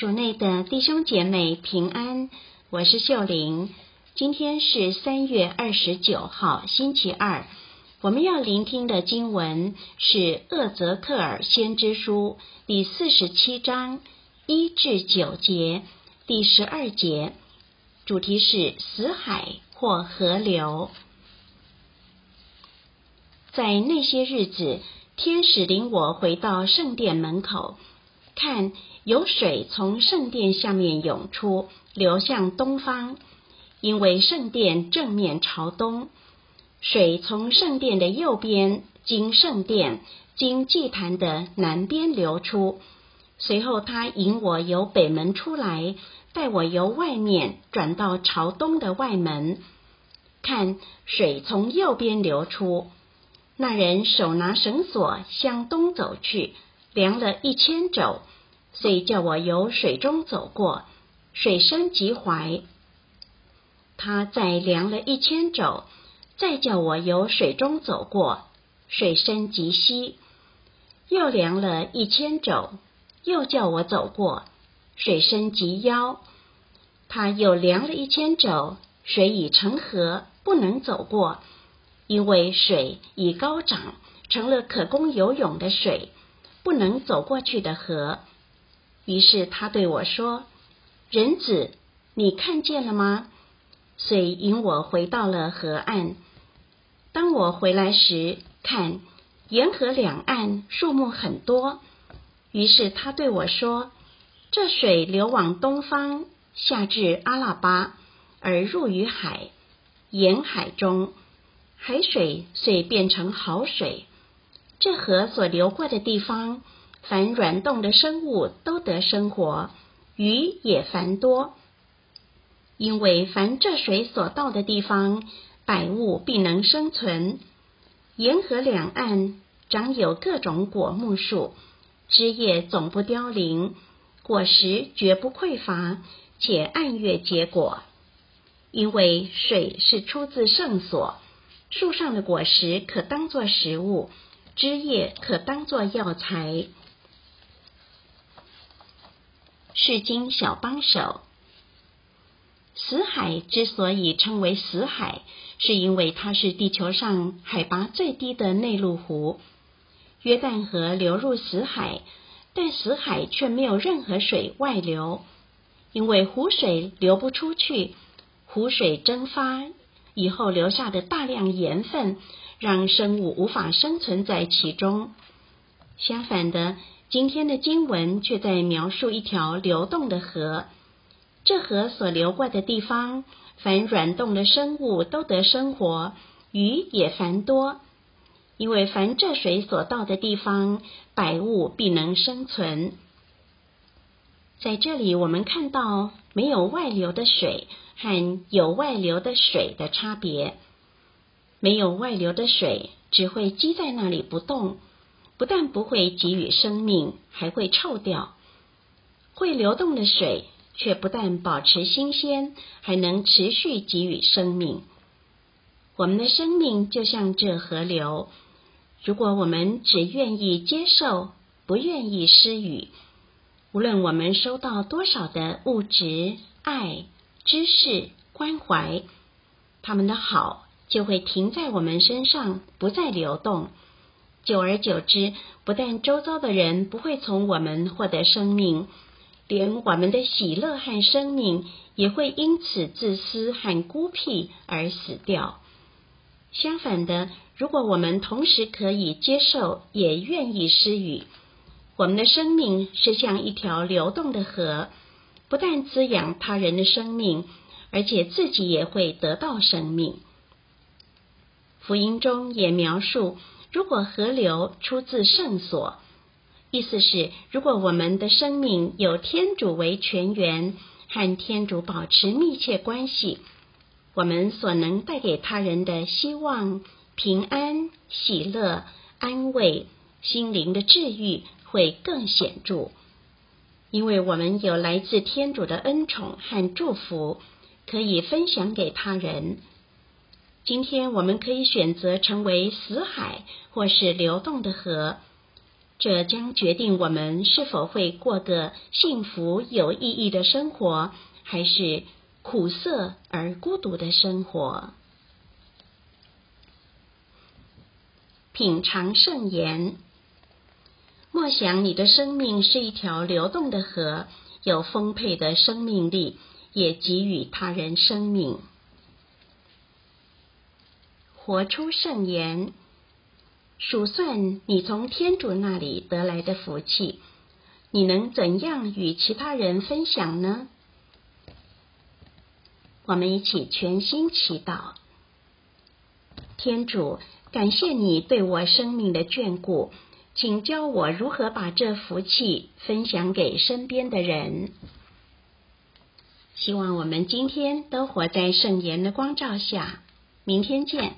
主内的弟兄姐妹平安，我是秀玲。今天是三月二十九号，星期二。我们要聆听的经文是厄泽克尔先知书第四十七章一至九节，第十二节，主题是死海或河流。在那些日子，天使领我回到圣殿门口，看。有水从圣殿下面涌出，流向东方，因为圣殿正面朝东。水从圣殿的右边，经圣殿，经祭坛的南边流出。随后他引我由北门出来，带我由外面转到朝东的外门，看水从右边流出。那人手拿绳索向东走去，量了一千肘。遂叫我由水中走过，水深及踝。他再量了一千肘，再叫我由水中走过，水深及膝。又量了一千肘，又叫我走过，水深及腰。他又量了一千肘，水已成河，不能走过，因为水已高涨，成了可供游泳的水，不能走过去的河。于是他对我说：“人子，你看见了吗？”遂引我回到了河岸。当我回来时，看沿河两岸树木很多。于是他对我说：“这水流往东方，下至阿拉巴，而入于海，沿海中，海水遂变成好水。这河所流过的地方。”凡软动的生物都得生活，鱼也繁多。因为凡这水所到的地方，百物必能生存。沿河两岸长有各种果木树，枝叶总不凋零，果实绝不匮乏，且按月结果。因为水是出自圣所，树上的果实可当作食物，枝叶可当作药材。释经小帮手，死海之所以称为死海，是因为它是地球上海拔最低的内陆湖。约旦河流入死海，但死海却没有任何水外流，因为湖水流不出去。湖水蒸发以后留下的大量盐分，让生物无法生存在其中。相反的。今天的经文却在描述一条流动的河，这河所流过的地方，凡软动的生物都得生活，鱼也繁多。因为凡这水所到的地方，百物必能生存。在这里，我们看到没有外流的水和有外流的水的差别。没有外流的水只会积在那里不动。不但不会给予生命，还会臭掉；会流动的水却不但保持新鲜，还能持续给予生命。我们的生命就像这河流，如果我们只愿意接受，不愿意施予，无论我们收到多少的物质、爱、知识、关怀，他们的好就会停在我们身上，不再流动。久而久之，不但周遭的人不会从我们获得生命，连我们的喜乐和生命也会因此自私和孤僻而死掉。相反的，如果我们同时可以接受，也愿意施予，我们的生命是像一条流动的河，不但滋养他人的生命，而且自己也会得到生命。福音中也描述。如果河流出自圣所，意思是，如果我们的生命有天主为泉源，和天主保持密切关系，我们所能带给他人的希望、平安、喜乐、安慰、心灵的治愈会更显著，因为我们有来自天主的恩宠和祝福，可以分享给他人。今天我们可以选择成为死海，或是流动的河。这将决定我们是否会过个幸福有意义的生活，还是苦涩而孤独的生活。品尝圣言，默想你的生命是一条流动的河，有丰沛的生命力，也给予他人生命。活出圣言。数算你从天主那里得来的福气，你能怎样与其他人分享呢？我们一起全心祈祷。天主，感谢你对我生命的眷顾，请教我如何把这福气分享给身边的人。希望我们今天都活在圣言的光照下。明天见。